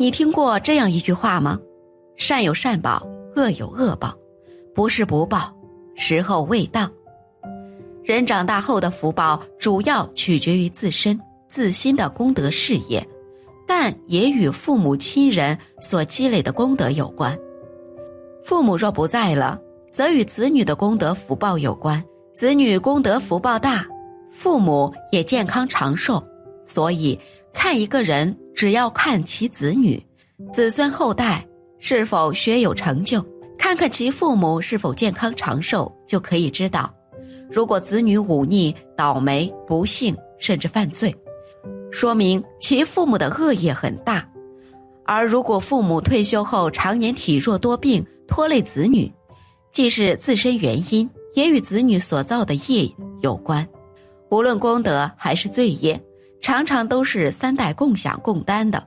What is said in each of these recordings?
你听过这样一句话吗？善有善报，恶有恶报，不是不报，时候未到。人长大后的福报主要取决于自身自心的功德事业，但也与父母亲人所积累的功德有关。父母若不在了，则与子女的功德福报有关。子女功德福报大，父母也健康长寿。所以，看一个人，只要看其子女、子孙后代是否学有成就，看看其父母是否健康长寿，就可以知道。如果子女忤逆、倒霉、不幸，甚至犯罪，说明其父母的恶业很大；而如果父母退休后常年体弱多病，拖累子女，既是自身原因，也与子女所造的业有关。无论功德还是罪业，常常都是三代共享共担的。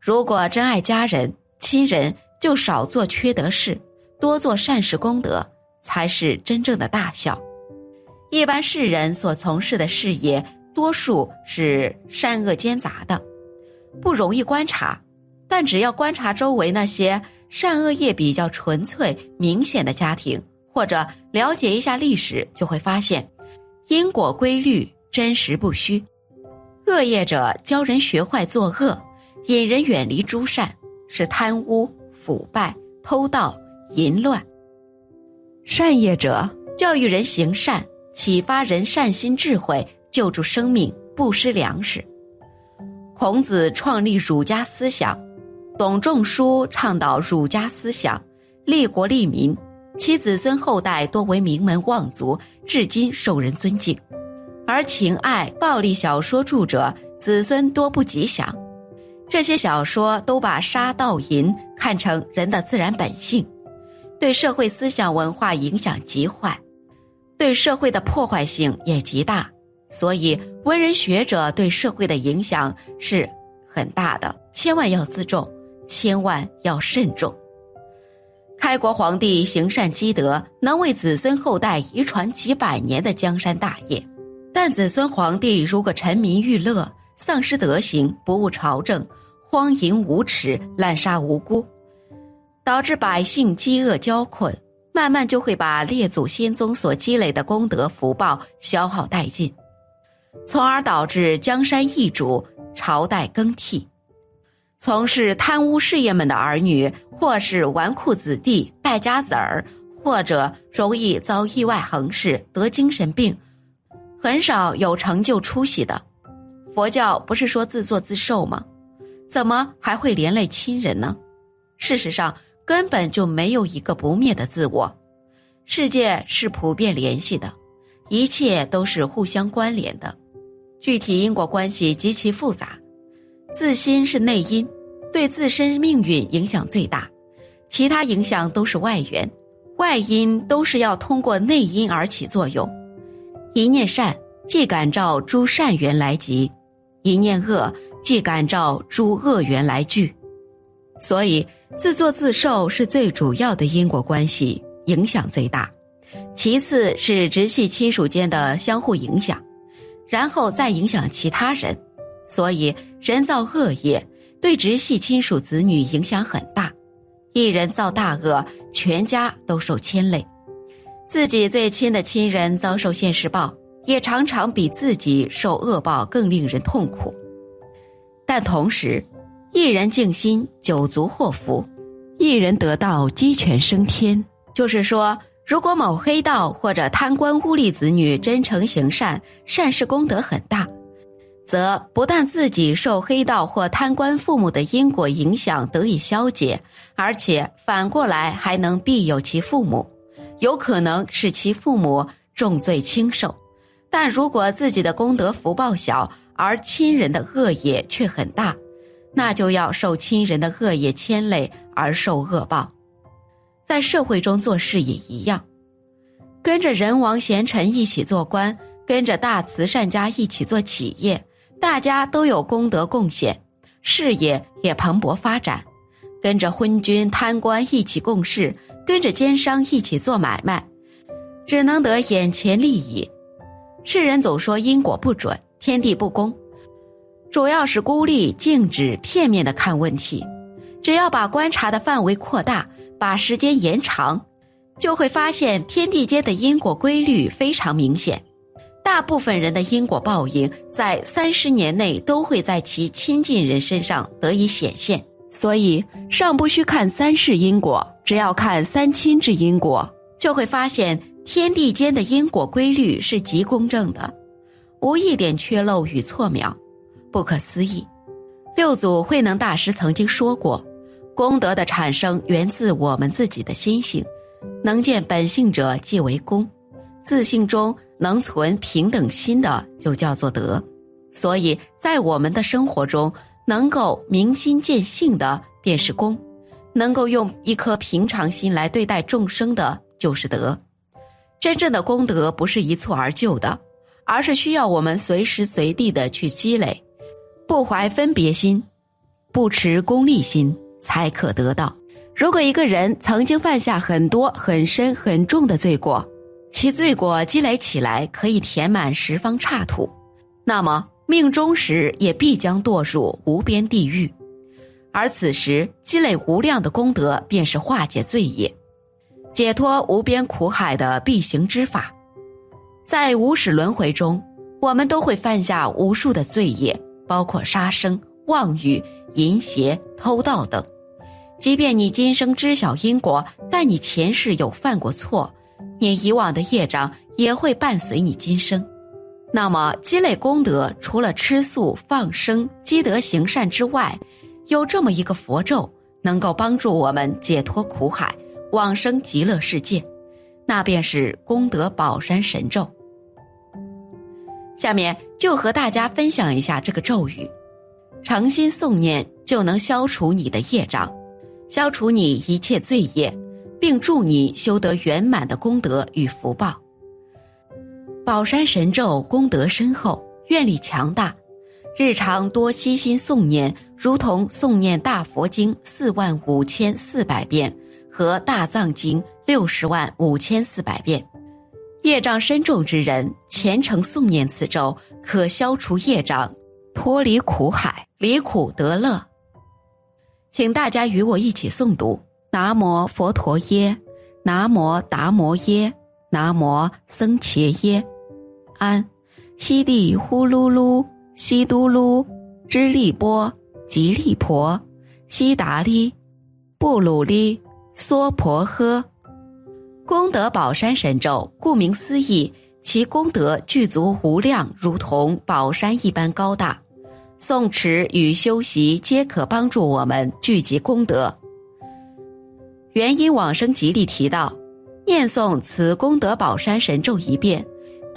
如果真爱家人、亲人，就少做缺德事，多做善事功德。才是真正的大孝。一般世人所从事的事业，多数是善恶兼杂的，不容易观察。但只要观察周围那些善恶业比较纯粹、明显的家庭，或者了解一下历史，就会发现因果规律真实不虚。恶业者教人学坏作恶，引人远离诸善，是贪污、腐败、偷盗、淫乱。善业者教育人行善，启发人善心智慧，救助生命，不失粮食。孔子创立儒家思想，董仲舒倡导儒家思想，利国利民，其子孙后代多为名门望族，至今受人尊敬。而情爱暴力小说著者子孙多不吉祥，这些小说都把杀盗淫看成人的自然本性。对社会思想文化影响极坏，对社会的破坏性也极大，所以文人学者对社会的影响是很大的，千万要自重，千万要慎重。开国皇帝行善积德，能为子孙后代遗传几百年的江山大业，但子孙皇帝如果沉迷欲乐，丧失德行，不务朝政，荒淫无耻，滥杀无辜。导致百姓饥饿交困，慢慢就会把列祖先宗所积累的功德福报消耗殆尽，从而导致江山易主、朝代更替。从事贪污事业们的儿女，或是纨绔子弟、败家子儿，或者容易遭意外横事、得精神病，很少有成就出息的。佛教不是说自作自受吗？怎么还会连累亲人呢？事实上。根本就没有一个不灭的自我，世界是普遍联系的，一切都是互相关联的，具体因果关系极其复杂。自心是内因，对自身命运影响最大，其他影响都是外缘，外因都是要通过内因而起作用。一念善，即感召诸善缘来集；一念恶，即感召诸恶缘来聚。所以，自作自受是最主要的因果关系，影响最大。其次是直系亲属间的相互影响，然后再影响其他人。所以，人造恶业对直系亲属子女影响很大。一人造大恶，全家都受牵累。自己最亲的亲人遭受现世报，也常常比自己受恶报更令人痛苦。但同时，一人静心，九族祸福；一人得道，鸡犬升天。就是说，如果某黑道或者贪官污吏子女真诚行善，善事功德很大，则不但自己受黑道或贪官父母的因果影响得以消解，而且反过来还能庇佑其父母，有可能使其父母重罪轻受。但如果自己的功德福报小，而亲人的恶业却很大。那就要受亲人的恶业牵累而受恶报，在社会中做事也一样，跟着人王贤臣一起做官，跟着大慈善家一起做企业，大家都有功德贡献，事业也蓬勃发展；跟着昏君贪官一起共事，跟着奸商一起做买卖，只能得眼前利益。世人总说因果不准，天地不公。主要是孤立、静止、片面的看问题。只要把观察的范围扩大，把时间延长，就会发现天地间的因果规律非常明显。大部分人的因果报应，在三十年内都会在其亲近人身上得以显现。所以，尚不需看三世因果，只要看三亲之因果，就会发现天地间的因果规律是极公正的，无一点缺漏与错谬，不可思议。六祖慧能大师曾经说过：“功德的产生源自我们自己的心性，能见本性者即为功，自性中。”能存平等心的就叫做德，所以在我们的生活中，能够明心见性的便是功，能够用一颗平常心来对待众生的就是德。真正的功德不是一蹴而就的，而是需要我们随时随地的去积累，不怀分别心，不持功利心，才可得到。如果一个人曾经犯下很多很深很重的罪过，其罪过积累起来，可以填满十方刹土，那么命终时也必将堕入无边地狱。而此时积累无量的功德，便是化解罪业、解脱无边苦海的必行之法。在无始轮回中，我们都会犯下无数的罪业，包括杀生、妄语、淫邪、偷盗等。即便你今生知晓因果，但你前世有犯过错。你以往的业障也会伴随你今生，那么积累功德，除了吃素、放生、积德行善之外，有这么一个佛咒，能够帮助我们解脱苦海，往生极乐世界，那便是功德宝山神咒。下面就和大家分享一下这个咒语，诚心诵念就能消除你的业障，消除你一切罪业。并助你修得圆满的功德与福报。宝山神咒功德深厚，愿力强大，日常多悉心诵念，如同诵念大佛经四万五千四百遍和大藏经六十万五千四百遍。业障深重之人，虔诚诵念此咒，可消除业障，脱离苦海，离苦得乐。请大家与我一起诵读。南无佛陀耶，南无达摩耶，南无僧伽耶，安，悉地呼噜噜，悉嘟噜，支利波，吉利婆，悉达利，布鲁利，娑婆诃。功德宝山神咒，顾名思义，其功德具足无量，如同宝山一般高大。诵持与修习皆可帮助我们聚集功德。元因往生集里提到，念诵此功德宝山神咒一遍，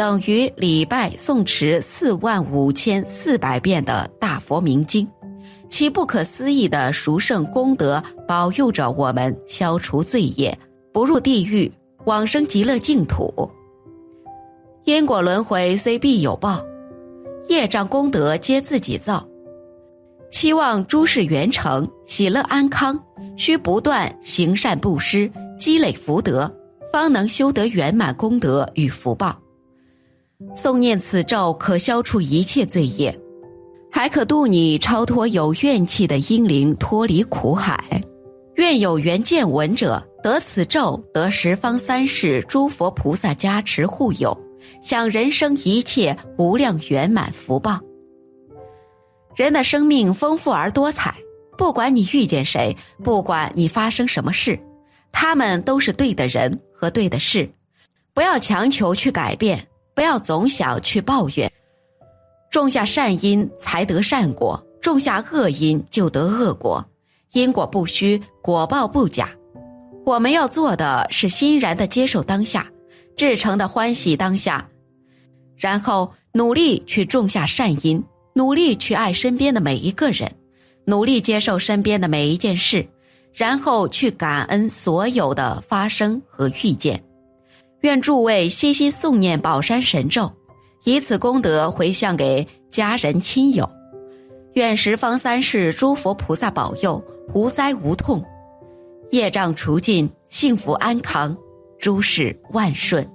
等于礼拜诵持四万五千四百遍的大佛明经，其不可思议的殊胜功德，保佑着我们消除罪业，不入地狱，往生极乐净土。因果轮回虽必有报，业障功德皆自己造。希望诸事圆成、喜乐安康，需不断行善布施，积累福德，方能修得圆满功德与福报。诵念此咒，可消除一切罪业，还可度你超脱有怨气的阴灵，脱离苦海。愿有缘见闻者得此咒，得十方三世诸佛菩萨加持护佑，享人生一切无量圆满福报。人的生命丰富而多彩，不管你遇见谁，不管你发生什么事，他们都是对的人和对的事。不要强求去改变，不要总想去抱怨。种下善因才得善果，种下恶因就得恶果。因果不虚，果报不假。我们要做的是欣然的接受当下，至诚的欢喜当下，然后努力去种下善因。努力去爱身边的每一个人，努力接受身边的每一件事，然后去感恩所有的发生和遇见。愿诸位悉心诵念宝山神咒，以此功德回向给家人亲友。愿十方三世诸佛菩萨保佑，无灾无痛，业障除尽，幸福安康，诸事万顺。